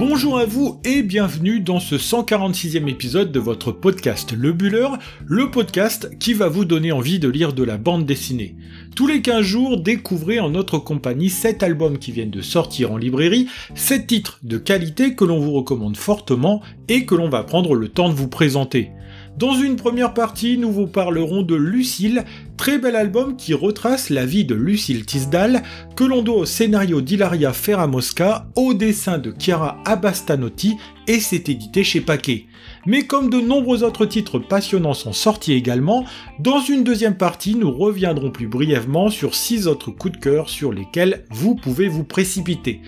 Bonjour à vous et bienvenue dans ce 146e épisode de votre podcast Le Buller, le podcast qui va vous donner envie de lire de la bande dessinée. Tous les 15 jours, découvrez en notre compagnie 7 albums qui viennent de sortir en librairie, 7 titres de qualité que l'on vous recommande fortement et que l'on va prendre le temps de vous présenter. Dans une première partie, nous vous parlerons de Lucille, très bel album qui retrace la vie de Lucille Tisdale, que l'on doit au scénario d'Hilaria Ferramosca, au dessin de Chiara Abastanotti, et c'est édité chez Paquet. Mais comme de nombreux autres titres passionnants sont sortis également, dans une deuxième partie, nous reviendrons plus brièvement sur 6 autres coups de cœur sur lesquels vous pouvez vous précipiter.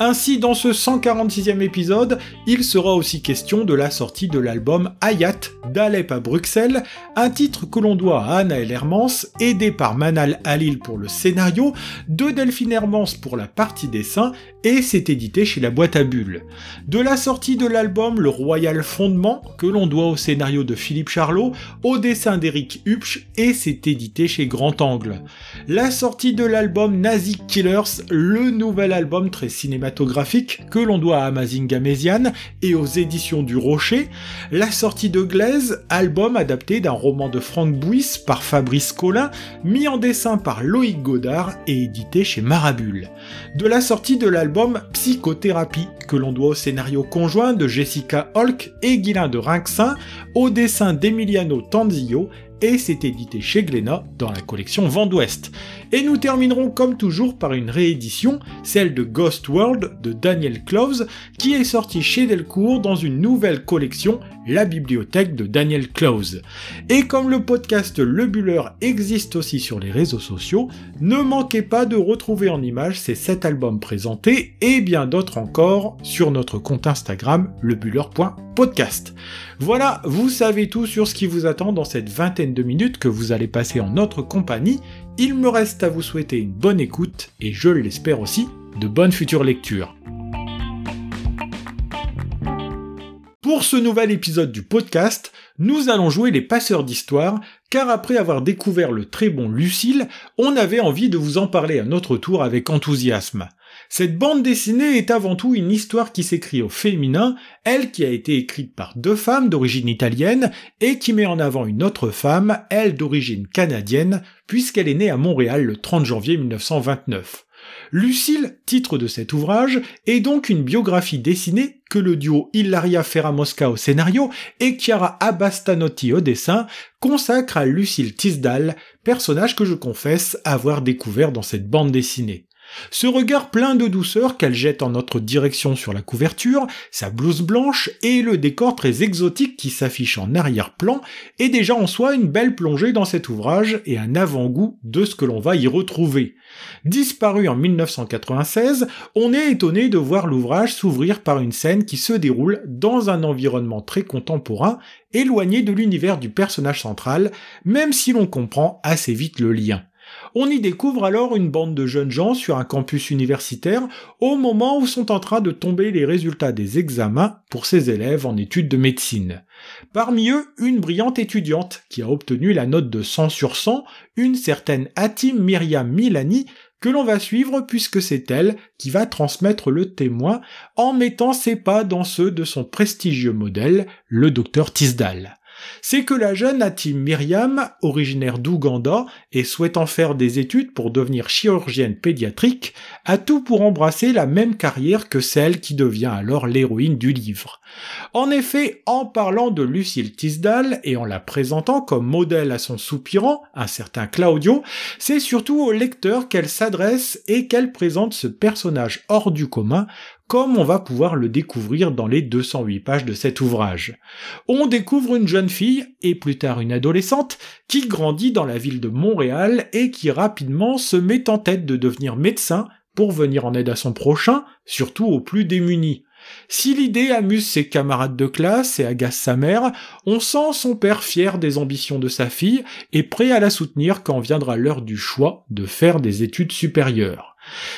Ainsi, dans ce 146e épisode, il sera aussi question de la sortie de l'album Hayat d'Alep à Bruxelles, un titre que l'on doit à Anaël Hermans, aidé par Manal Halil pour le scénario, de Delphine Hermans pour la partie dessin, et c'est édité chez la boîte à bulles. De la sortie de l'album Le Royal Fondement, que l'on doit au scénario de Philippe Charlot, au dessin d'Eric Hupsch, et c'est édité chez Grand Angle. La sortie de l'album Nazi Killers, le nouvel album très cinématographique que l'on doit à Amazing Méziane et aux éditions du Rocher, la sortie de Glaise, album adapté d'un roman de Franck Bouys par Fabrice Collin, mis en dessin par Loïc Godard et édité chez Marabule. De la sortie de l'album Psychothérapie, que l'on doit au scénario conjoint de Jessica Holk et Guilain de Rinxin, au dessin d'Emiliano Tanzillo et c'est édité chez Glénat dans la collection Vent d'Ouest. Et nous terminerons comme toujours par une réédition, celle de Ghost World de Daniel Cloves, qui est sortie chez Delcourt dans une nouvelle collection, la bibliothèque de Daniel Cloves. Et comme le podcast Le Buller existe aussi sur les réseaux sociaux, ne manquez pas de retrouver en images ces 7 albums présentés et bien d'autres encore sur notre compte Instagram lebuller.podcast. Voilà, vous savez tout sur ce qui vous attend dans cette vingtaine de minutes que vous allez passer en notre compagnie. Il me reste à vous souhaiter une bonne écoute et je l'espère aussi, de bonnes futures lectures. Pour ce nouvel épisode du podcast, nous allons jouer les passeurs d'histoire, car après avoir découvert le très bon Lucille, on avait envie de vous en parler à notre tour avec enthousiasme. Cette bande dessinée est avant tout une histoire qui s'écrit au féminin, elle qui a été écrite par deux femmes d'origine italienne et qui met en avant une autre femme, elle d'origine canadienne, puisqu'elle est née à Montréal le 30 janvier 1929. Lucille, titre de cet ouvrage, est donc une biographie dessinée que le duo Ilaria Ferramosca au scénario et Chiara Abastanotti au dessin consacre à Lucille Tisdale, personnage que je confesse avoir découvert dans cette bande dessinée. Ce regard plein de douceur qu'elle jette en notre direction sur la couverture, sa blouse blanche et le décor très exotique qui s'affiche en arrière-plan est déjà en soi une belle plongée dans cet ouvrage et un avant-goût de ce que l'on va y retrouver. Disparu en 1996, on est étonné de voir l'ouvrage s'ouvrir par une scène qui se déroule dans un environnement très contemporain, éloigné de l'univers du personnage central, même si l'on comprend assez vite le lien. On y découvre alors une bande de jeunes gens sur un campus universitaire au moment où sont en train de tomber les résultats des examens pour ces élèves en études de médecine. Parmi eux, une brillante étudiante qui a obtenu la note de 100 sur 100, une certaine Hatim Myriam Milani, que l'on va suivre puisque c'est elle qui va transmettre le témoin en mettant ses pas dans ceux de son prestigieux modèle, le docteur Tisdale c'est que la jeune Atim Myriam, originaire d'Ouganda et souhaitant faire des études pour devenir chirurgienne pédiatrique, a tout pour embrasser la même carrière que celle qui devient alors l'héroïne du livre. En effet, en parlant de Lucille Tisdale et en la présentant comme modèle à son soupirant, un certain Claudio, c'est surtout au lecteur qu'elle s'adresse et qu'elle présente ce personnage hors du commun comme on va pouvoir le découvrir dans les 208 pages de cet ouvrage. On découvre une jeune fille, et plus tard une adolescente, qui grandit dans la ville de Montréal et qui rapidement se met en tête de devenir médecin pour venir en aide à son prochain, surtout aux plus démunis. Si l'idée amuse ses camarades de classe et agace sa mère, on sent son père fier des ambitions de sa fille et prêt à la soutenir quand viendra l'heure du choix de faire des études supérieures.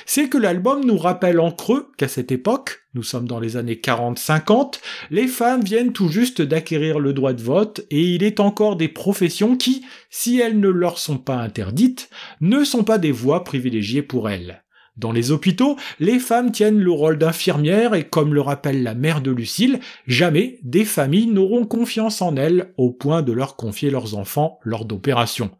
C'est que l'album nous rappelle en creux qu'à cette époque, nous sommes dans les années 40-50, les femmes viennent tout juste d'acquérir le droit de vote et il est encore des professions qui, si elles ne leur sont pas interdites, ne sont pas des voies privilégiées pour elles. Dans les hôpitaux, les femmes tiennent le rôle d'infirmières et comme le rappelle la mère de Lucille, jamais des familles n'auront confiance en elles au point de leur confier leurs enfants lors d'opérations.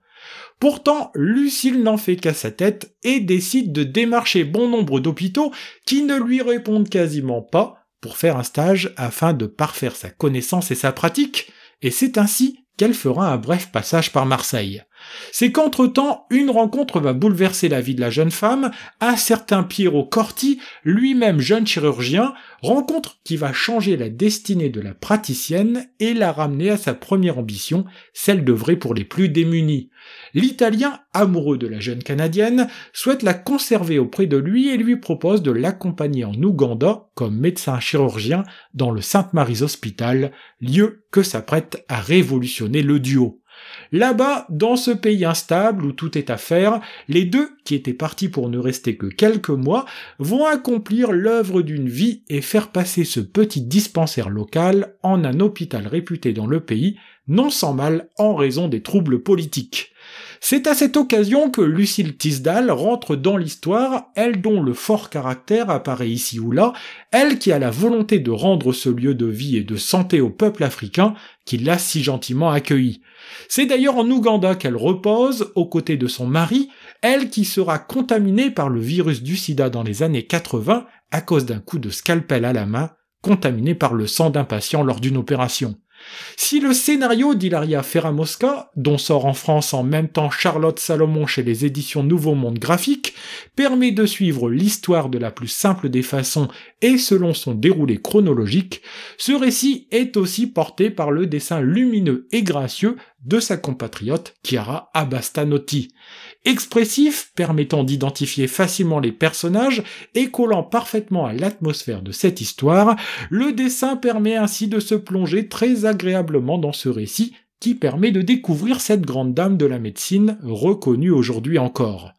Pourtant, Lucille n'en fait qu'à sa tête et décide de démarcher bon nombre d'hôpitaux qui ne lui répondent quasiment pas pour faire un stage afin de parfaire sa connaissance et sa pratique, et c'est ainsi qu'elle fera un bref passage par Marseille. C'est qu'entre-temps, une rencontre va bouleverser la vie de la jeune femme, un certain Piero Corti, lui-même jeune chirurgien, rencontre qui va changer la destinée de la praticienne et la ramener à sa première ambition, celle d'œuvrer pour les plus démunis. L'Italien, amoureux de la jeune Canadienne, souhaite la conserver auprès de lui et lui propose de l'accompagner en Ouganda comme médecin chirurgien dans le Sainte Mary's Hospital, lieu que s'apprête à révolutionner le duo. Là-bas, dans ce pays instable où tout est à faire, les deux, qui étaient partis pour ne rester que quelques mois, vont accomplir l'œuvre d'une vie et faire passer ce petit dispensaire local en un hôpital réputé dans le pays, non sans mal en raison des troubles politiques. C'est à cette occasion que Lucille Tisdale rentre dans l'histoire, elle dont le fort caractère apparaît ici ou là, elle qui a la volonté de rendre ce lieu de vie et de santé au peuple africain qui l'a si gentiment accueilli. C'est d'ailleurs en Ouganda qu'elle repose aux côtés de son mari, elle qui sera contaminée par le virus du sida dans les années 80 à cause d'un coup de scalpel à la main, contaminé par le sang d'un patient lors d'une opération. Si le scénario d'Hilaria Ferramosca, dont sort en France en même temps Charlotte Salomon chez les éditions Nouveau Monde Graphique, permet de suivre l'histoire de la plus simple des façons et selon son déroulé chronologique, ce récit est aussi porté par le dessin lumineux et gracieux de sa compatriote Chiara Abastanotti. Expressif, permettant d'identifier facilement les personnages et collant parfaitement à l'atmosphère de cette histoire, le dessin permet ainsi de se plonger très agréablement dans ce récit qui permet de découvrir cette grande dame de la médecine reconnue aujourd'hui encore.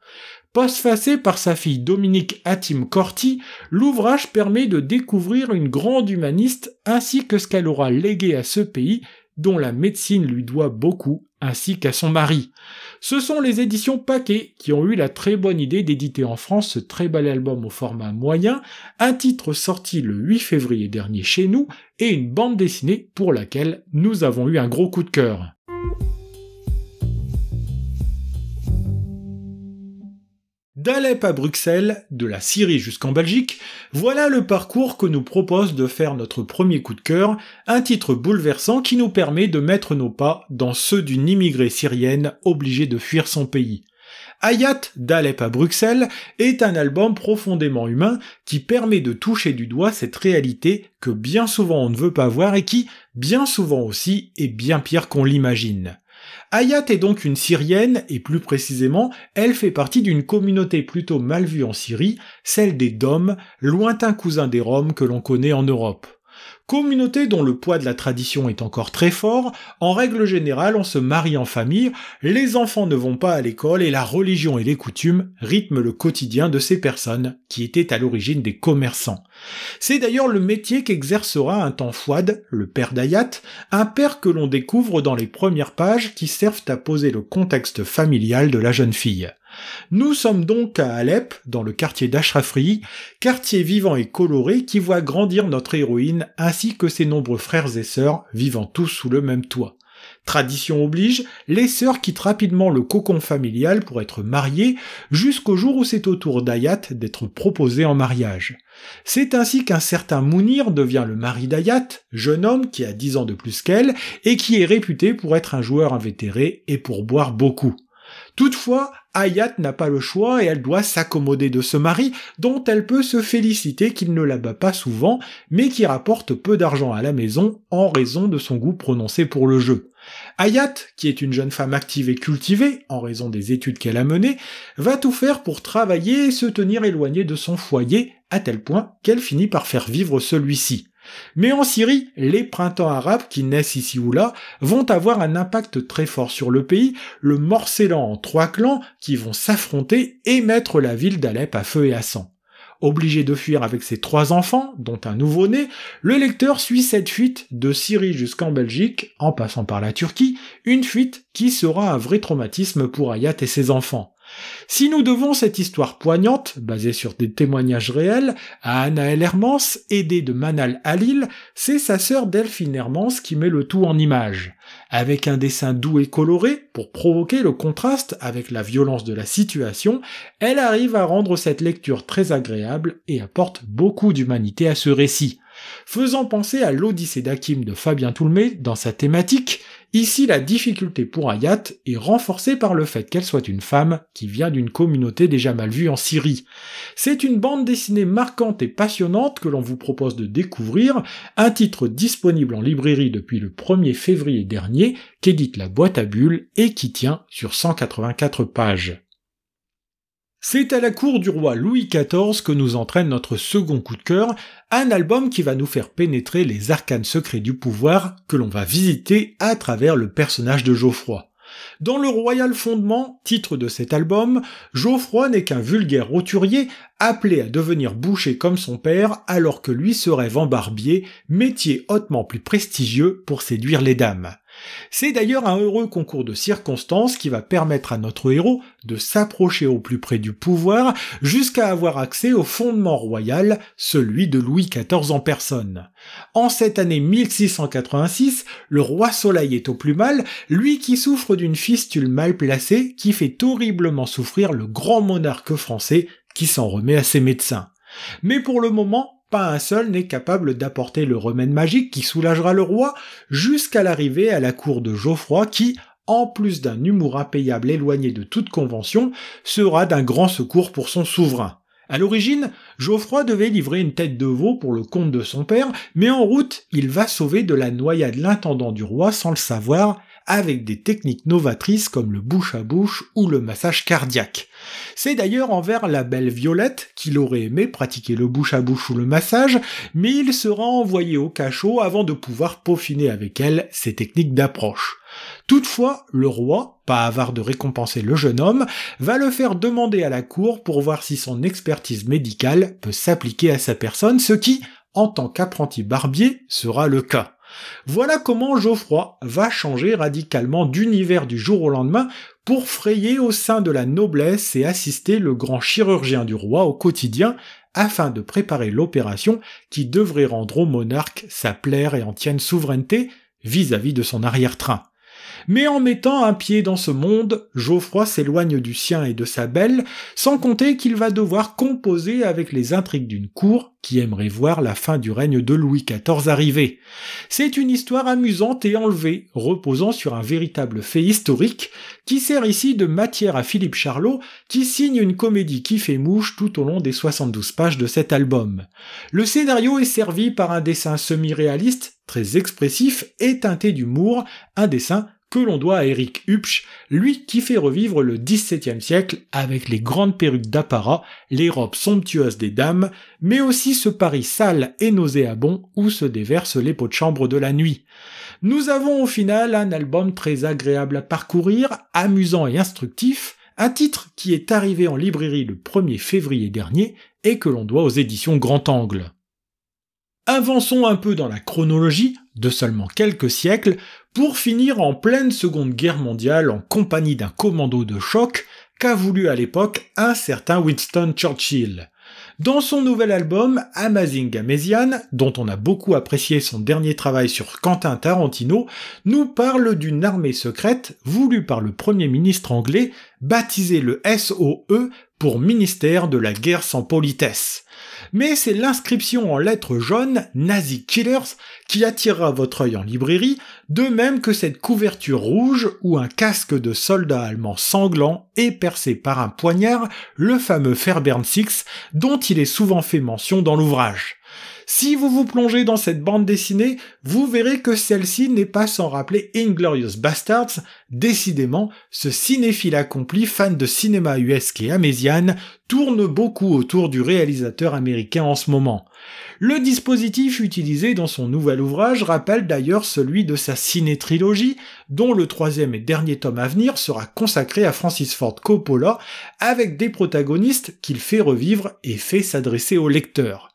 Postfacé par sa fille Dominique Hatim Corti, l'ouvrage permet de découvrir une grande humaniste ainsi que ce qu'elle aura légué à ce pays dont la médecine lui doit beaucoup, ainsi qu'à son mari. Ce sont les éditions Paquet qui ont eu la très bonne idée d'éditer en France ce très bel album au format moyen, un titre sorti le 8 février dernier chez nous, et une bande dessinée pour laquelle nous avons eu un gros coup de cœur. d'Alep à Bruxelles, de la Syrie jusqu'en Belgique, voilà le parcours que nous propose de faire notre premier coup de cœur, un titre bouleversant qui nous permet de mettre nos pas dans ceux d'une immigrée syrienne obligée de fuir son pays. Hayat d'Alep à Bruxelles est un album profondément humain qui permet de toucher du doigt cette réalité que bien souvent on ne veut pas voir et qui, bien souvent aussi, est bien pire qu'on l'imagine. Hayat est donc une Syrienne, et plus précisément, elle fait partie d'une communauté plutôt mal vue en Syrie, celle des Dômes, lointains cousins des Roms que l'on connaît en Europe. Communauté dont le poids de la tradition est encore très fort, en règle générale on se marie en famille, les enfants ne vont pas à l'école et la religion et les coutumes rythment le quotidien de ces personnes, qui étaient à l'origine des commerçants. C'est d'ailleurs le métier qu'exercera un temps Fouad, le père d'Ayat, un père que l'on découvre dans les premières pages qui servent à poser le contexte familial de la jeune fille. Nous sommes donc à Alep, dans le quartier d'Ashrafri, quartier vivant et coloré qui voit grandir notre héroïne ainsi que ses nombreux frères et sœurs vivant tous sous le même toit. Tradition oblige, les sœurs quittent rapidement le cocon familial pour être mariées jusqu'au jour où c'est au tour d'Ayat d'être proposée en mariage. C'est ainsi qu'un certain Mounir devient le mari d'Ayat, jeune homme qui a dix ans de plus qu'elle et qui est réputé pour être un joueur invétéré et pour boire beaucoup. Toutefois, Hayat n'a pas le choix et elle doit s'accommoder de ce mari dont elle peut se féliciter qu'il ne la bat pas souvent, mais qui rapporte peu d'argent à la maison en raison de son goût prononcé pour le jeu. Hayat, qui est une jeune femme active et cultivée, en raison des études qu'elle a menées, va tout faire pour travailler et se tenir éloignée de son foyer, à tel point qu'elle finit par faire vivre celui-ci. Mais en Syrie, les printemps arabes qui naissent ici ou là vont avoir un impact très fort sur le pays, le morcellant en trois clans qui vont s'affronter et mettre la ville d'Alep à feu et à sang. Obligé de fuir avec ses trois enfants, dont un nouveau-né, le lecteur suit cette fuite de Syrie jusqu'en Belgique, en passant par la Turquie, une fuite qui sera un vrai traumatisme pour Hayat et ses enfants. Si nous devons cette histoire poignante, basée sur des témoignages réels, à Anna Hermans, aidée de Manal Halil, c'est sa sœur Delphine Hermans qui met le tout en image. Avec un dessin doux et coloré, pour provoquer le contraste avec la violence de la situation, elle arrive à rendre cette lecture très agréable et apporte beaucoup d'humanité à ce récit. Faisant penser à l'Odyssée d'Akim de Fabien Toulmé dans sa thématique, ici la difficulté pour Ayat est renforcée par le fait qu'elle soit une femme qui vient d'une communauté déjà mal vue en Syrie. C'est une bande dessinée marquante et passionnante que l'on vous propose de découvrir, un titre disponible en librairie depuis le 1er février dernier, qu'édite la boîte à bulles et qui tient sur 184 pages. C'est à la cour du roi Louis XIV que nous entraîne notre second coup de cœur, un album qui va nous faire pénétrer les arcanes secrets du pouvoir que l'on va visiter à travers le personnage de Geoffroy. Dans le Royal Fondement, titre de cet album, Geoffroy n'est qu'un vulgaire roturier appelé à devenir boucher comme son père alors que lui se rêve barbier, métier hautement plus prestigieux pour séduire les dames. C'est d'ailleurs un heureux concours de circonstances qui va permettre à notre héros de s'approcher au plus près du pouvoir jusqu'à avoir accès au fondement royal, celui de Louis XIV en personne. En cette année 1686, le roi Soleil est au plus mal, lui qui souffre d'une fistule mal placée qui fait horriblement souffrir le grand monarque français qui s'en remet à ses médecins. Mais pour le moment, pas un seul n'est capable d'apporter le remède magique qui soulagera le roi jusqu'à l'arrivée à la cour de Geoffroy qui, en plus d'un humour impayable éloigné de toute convention, sera d'un grand secours pour son souverain. À l'origine, Geoffroy devait livrer une tête de veau pour le compte de son père, mais en route, il va sauver de la noyade l'intendant du roi sans le savoir, avec des techniques novatrices comme le bouche à bouche ou le massage cardiaque. C'est d'ailleurs envers la belle Violette qu'il aurait aimé pratiquer le bouche à bouche ou le massage, mais il sera envoyé au cachot avant de pouvoir peaufiner avec elle ses techniques d'approche. Toutefois, le roi, pas avare de récompenser le jeune homme, va le faire demander à la cour pour voir si son expertise médicale peut s'appliquer à sa personne, ce qui, en tant qu'apprenti barbier, sera le cas. Voilà comment Geoffroy va changer radicalement d'univers du jour au lendemain pour frayer au sein de la noblesse et assister le grand chirurgien du roi au quotidien afin de préparer l'opération qui devrait rendre au monarque sa plaire et entienne souveraineté vis-à-vis de son arrière-train. Mais en mettant un pied dans ce monde, Geoffroy s'éloigne du sien et de sa belle, sans compter qu'il va devoir composer avec les intrigues d'une cour qui aimerait voir la fin du règne de Louis XIV arriver. C'est une histoire amusante et enlevée, reposant sur un véritable fait historique, qui sert ici de matière à Philippe Charlot, qui signe une comédie qui fait mouche tout au long des 72 pages de cet album. Le scénario est servi par un dessin semi-réaliste, très expressif et teinté d'humour, un dessin que l'on doit à Eric Hupsch, lui qui fait revivre le XVIIe siècle avec les grandes perruques d'apparat, les robes somptueuses des dames, mais aussi ce Paris sale et nauséabond où se déversent les pots de chambre de la nuit. Nous avons au final un album très agréable à parcourir, amusant et instructif, un titre qui est arrivé en librairie le 1er février dernier et que l'on doit aux éditions Grand Angle. Avançons un peu dans la chronologie de seulement quelques siècles pour finir en pleine Seconde Guerre mondiale en compagnie d'un commando de choc qu'a voulu à l'époque un certain Winston Churchill. Dans son nouvel album Amazing Amasian, dont on a beaucoup apprécié son dernier travail sur Quentin Tarantino, nous parle d'une armée secrète voulue par le Premier ministre anglais, baptisée le SOE pour Ministère de la Guerre sans politesse mais c'est l'inscription en lettres jaunes Nazi Killers qui attirera votre œil en librairie, de même que cette couverture rouge où un casque de soldat allemand sanglant est percé par un poignard, le fameux Fairbairn 6, dont il est souvent fait mention dans l'ouvrage. Si vous vous plongez dans cette bande dessinée, vous verrez que celle-ci n'est pas sans rappeler Inglorious Bastards. Décidément, ce cinéphile accompli, fan de cinéma US et amésiane, tourne beaucoup autour du réalisateur américain en ce moment. Le dispositif utilisé dans son nouvel ouvrage rappelle d'ailleurs celui de sa ciné-trilogie, dont le troisième et dernier tome à venir sera consacré à Francis Ford Coppola, avec des protagonistes qu'il fait revivre et fait s'adresser au lecteur.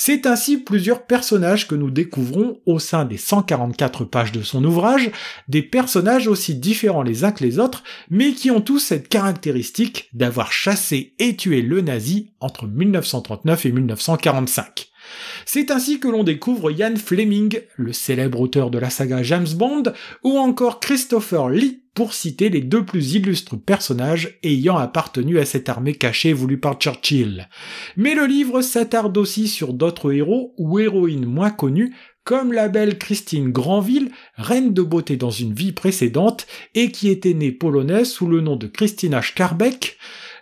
C'est ainsi plusieurs personnages que nous découvrons au sein des 144 pages de son ouvrage, des personnages aussi différents les uns que les autres, mais qui ont tous cette caractéristique d'avoir chassé et tué le nazi entre 1939 et 1945. C'est ainsi que l'on découvre Ian Fleming, le célèbre auteur de la saga James Bond, ou encore Christopher Lee, pour citer les deux plus illustres personnages ayant appartenu à cette armée cachée voulue par Churchill. Mais le livre s'attarde aussi sur d'autres héros ou héroïnes moins connus, comme la belle Christine Granville, reine de beauté dans une vie précédente, et qui était née polonaise sous le nom de Christina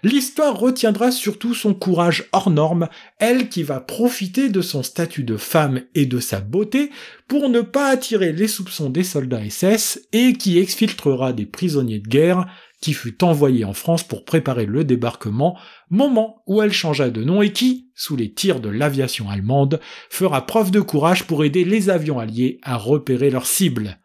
L'histoire retiendra surtout son courage hors norme, elle qui va profiter de son statut de femme et de sa beauté pour ne pas attirer les soupçons des soldats SS et qui exfiltrera des prisonniers de guerre qui fut envoyé en France pour préparer le débarquement, moment où elle changea de nom et qui, sous les tirs de l'aviation allemande, fera preuve de courage pour aider les avions alliés à repérer leurs cibles.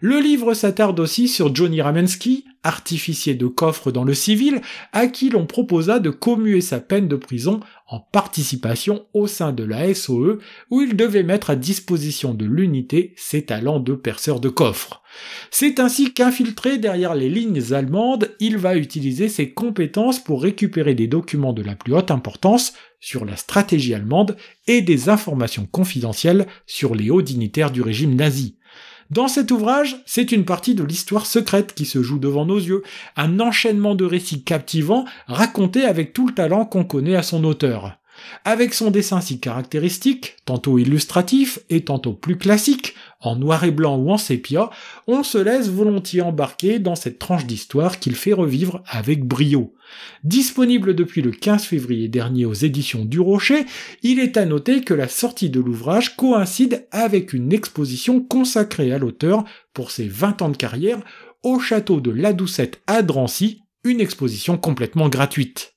Le livre s'attarde aussi sur Johnny Ramensky, artificier de coffre dans le civil, à qui l'on proposa de commuer sa peine de prison en participation au sein de la SOE, où il devait mettre à disposition de l'unité ses talents de perceur de coffre. C'est ainsi qu'infiltré derrière les lignes allemandes, il va utiliser ses compétences pour récupérer des documents de la plus haute importance sur la stratégie allemande et des informations confidentielles sur les hauts dignitaires du régime nazi. Dans cet ouvrage, c'est une partie de l'histoire secrète qui se joue devant nos yeux, un enchaînement de récits captivants racontés avec tout le talent qu'on connaît à son auteur. Avec son dessin si caractéristique, tantôt illustratif et tantôt plus classique, en noir et blanc ou en sépia, on se laisse volontiers embarquer dans cette tranche d'histoire qu'il fait revivre avec brio. Disponible depuis le 15 février dernier aux éditions du Rocher, il est à noter que la sortie de l'ouvrage coïncide avec une exposition consacrée à l'auteur pour ses 20 ans de carrière au château de La Doucette à Drancy, une exposition complètement gratuite.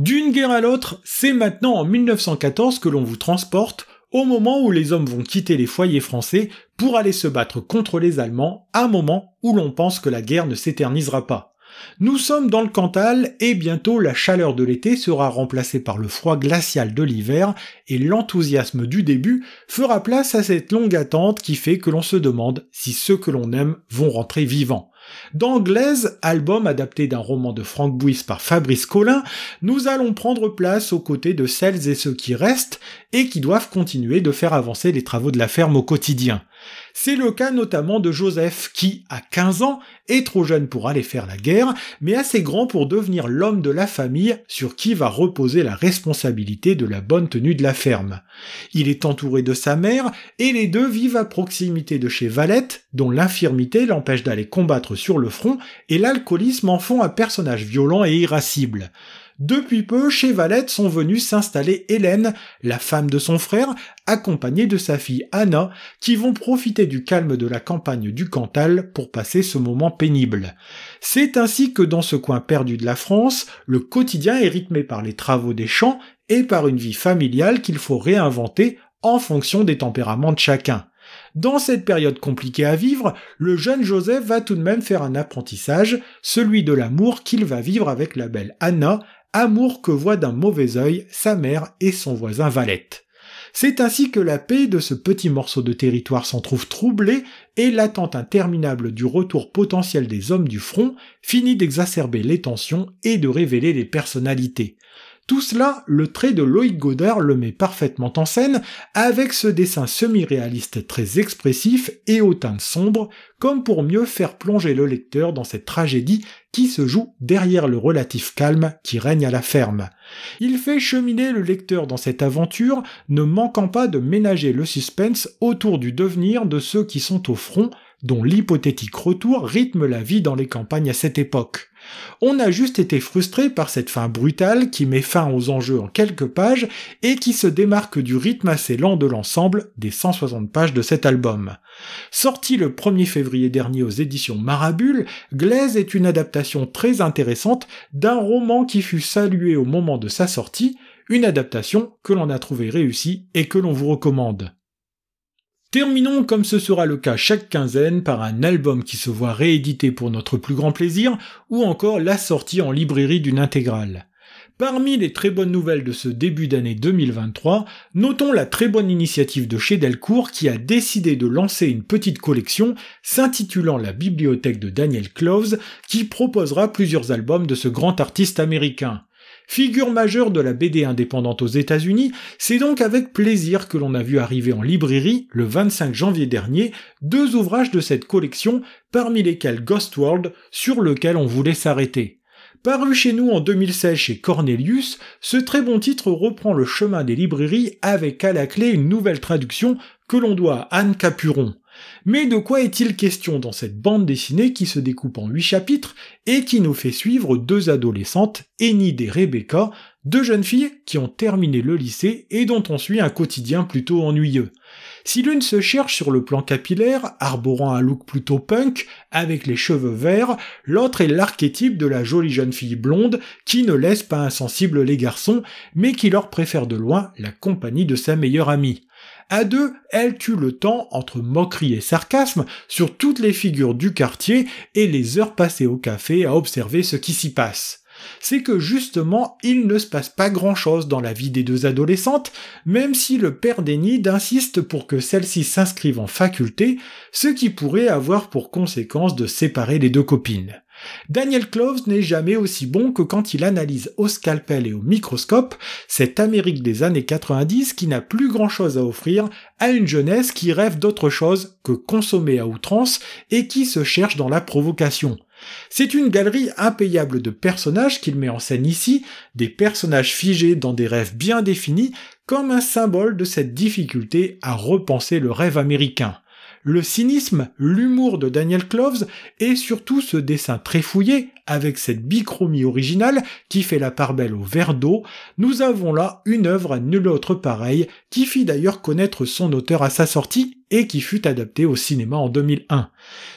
D'une guerre à l'autre, c'est maintenant en 1914 que l'on vous transporte au moment où les hommes vont quitter les foyers français pour aller se battre contre les Allemands, un moment où l'on pense que la guerre ne s'éternisera pas. Nous sommes dans le Cantal et bientôt la chaleur de l'été sera remplacée par le froid glacial de l'hiver et l'enthousiasme du début fera place à cette longue attente qui fait que l'on se demande si ceux que l'on aime vont rentrer vivants. Dans Glaise, album adapté d'un roman de Frank Bouys par Fabrice Collin, nous allons prendre place aux côtés de celles et ceux qui restent et qui doivent continuer de faire avancer les travaux de la ferme au quotidien. C'est le cas notamment de Joseph qui, à 15 ans, est trop jeune pour aller faire la guerre, mais assez grand pour devenir l'homme de la famille sur qui va reposer la responsabilité de la bonne tenue de la ferme. Il est entouré de sa mère et les deux vivent à proximité de chez Valette, dont l'infirmité l'empêche d'aller combattre sur le front et l'alcoolisme en font un personnage violent et irascible. Depuis peu, chez Valette sont venus s'installer Hélène, la femme de son frère, accompagnée de sa fille Anna, qui vont profiter du calme de la campagne du Cantal pour passer ce moment pénible. C'est ainsi que dans ce coin perdu de la France, le quotidien est rythmé par les travaux des champs et par une vie familiale qu'il faut réinventer en fonction des tempéraments de chacun. Dans cette période compliquée à vivre, le jeune Joseph va tout de même faire un apprentissage, celui de l'amour qu'il va vivre avec la belle Anna, amour que voit d'un mauvais œil sa mère et son voisin Valette. C'est ainsi que la paix de ce petit morceau de territoire s'en trouve troublée et l'attente interminable du retour potentiel des hommes du front finit d'exacerber les tensions et de révéler les personnalités. Tout cela, le trait de Loïc Godard le met parfaitement en scène avec ce dessin semi-réaliste très expressif et au teint sombre, comme pour mieux faire plonger le lecteur dans cette tragédie qui se joue derrière le relatif calme qui règne à la ferme. Il fait cheminer le lecteur dans cette aventure, ne manquant pas de ménager le suspense autour du devenir de ceux qui sont au front, dont l'hypothétique retour rythme la vie dans les campagnes à cette époque. On a juste été frustré par cette fin brutale qui met fin aux enjeux en quelques pages et qui se démarque du rythme assez lent de l'ensemble des 160 pages de cet album. Sorti le 1er février dernier aux éditions Marabule, Glaise est une adaptation très intéressante d'un roman qui fut salué au moment de sa sortie, une adaptation que l'on a trouvé réussie et que l'on vous recommande. Terminons comme ce sera le cas chaque quinzaine par un album qui se voit réédité pour notre plus grand plaisir ou encore la sortie en librairie d'une intégrale. Parmi les très bonnes nouvelles de ce début d'année 2023, notons la très bonne initiative de chez Delcourt qui a décidé de lancer une petite collection s'intitulant La bibliothèque de Daniel Cloves qui proposera plusieurs albums de ce grand artiste américain. Figure majeure de la BD indépendante aux États-Unis, c'est donc avec plaisir que l'on a vu arriver en librairie, le 25 janvier dernier, deux ouvrages de cette collection, parmi lesquels Ghost World, sur lequel on voulait s'arrêter. Paru chez nous en 2016 chez Cornelius, ce très bon titre reprend le chemin des librairies avec à la clé une nouvelle traduction que l'on doit à Anne Capuron. Mais de quoi est-il question dans cette bande dessinée qui se découpe en huit chapitres et qui nous fait suivre deux adolescentes, Enid et Rebecca, deux jeunes filles qui ont terminé le lycée et dont on suit un quotidien plutôt ennuyeux. Si l'une se cherche sur le plan capillaire, arborant un look plutôt punk, avec les cheveux verts, l'autre est l'archétype de la jolie jeune fille blonde qui ne laisse pas insensible les garçons, mais qui leur préfère de loin la compagnie de sa meilleure amie. À deux, elle tue le temps entre moquerie et sarcasme sur toutes les figures du quartier et les heures passées au café à observer ce qui s'y passe c'est que justement, il ne se passe pas grand-chose dans la vie des deux adolescentes, même si le père d'Enid insiste pour que celles-ci s'inscrivent en faculté, ce qui pourrait avoir pour conséquence de séparer les deux copines. Daniel Cloves n'est jamais aussi bon que quand il analyse au scalpel et au microscope cette Amérique des années 90 qui n'a plus grand chose à offrir à une jeunesse qui rêve d'autre chose que consommer à outrance et qui se cherche dans la provocation. C'est une galerie impayable de personnages qu'il met en scène ici, des personnages figés dans des rêves bien définis, comme un symbole de cette difficulté à repenser le rêve américain le cynisme, l'humour de Daniel Cloves et surtout ce dessin très fouillé avec cette bichromie originale qui fait la part belle au verre d'eau, nous avons là une œuvre à nul autre pareille qui fit d'ailleurs connaître son auteur à sa sortie et qui fut adaptée au cinéma en 2001.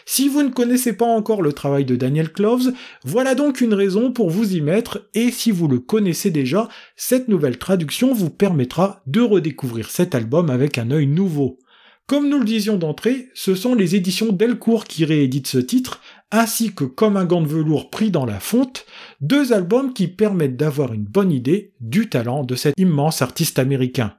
Si vous ne connaissez pas encore le travail de Daniel Cloves, voilà donc une raison pour vous y mettre et si vous le connaissez déjà, cette nouvelle traduction vous permettra de redécouvrir cet album avec un œil nouveau. Comme nous le disions d'entrée, ce sont les éditions Delcourt qui rééditent ce titre, ainsi que Comme un gant de velours pris dans la fonte, deux albums qui permettent d'avoir une bonne idée du talent de cet immense artiste américain.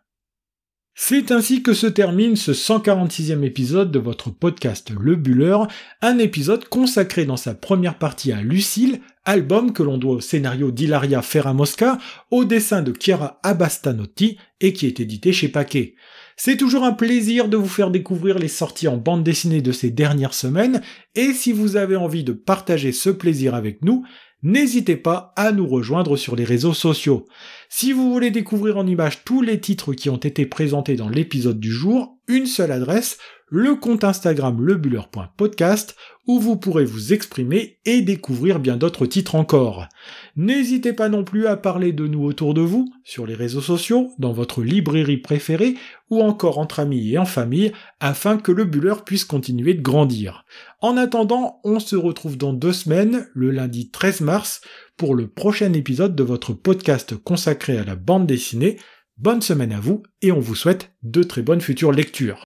C'est ainsi que se termine ce 146e épisode de votre podcast Le Buller, un épisode consacré dans sa première partie à Lucille, album que l'on doit au scénario d'Hilaria Ferramosca, au dessin de Chiara Abastanotti et qui est édité chez Paquet. C'est toujours un plaisir de vous faire découvrir les sorties en bande dessinée de ces dernières semaines, et si vous avez envie de partager ce plaisir avec nous, n'hésitez pas à nous rejoindre sur les réseaux sociaux. Si vous voulez découvrir en images tous les titres qui ont été présentés dans l'épisode du jour, une seule adresse, le compte Instagram lebuller.podcast où vous pourrez vous exprimer et découvrir bien d'autres titres encore. N'hésitez pas non plus à parler de nous autour de vous, sur les réseaux sociaux, dans votre librairie préférée ou encore entre amis et en famille afin que le Buller puisse continuer de grandir. En attendant, on se retrouve dans deux semaines, le lundi 13 mars, pour le prochain épisode de votre podcast consacré à la bande dessinée. Bonne semaine à vous et on vous souhaite de très bonnes futures lectures.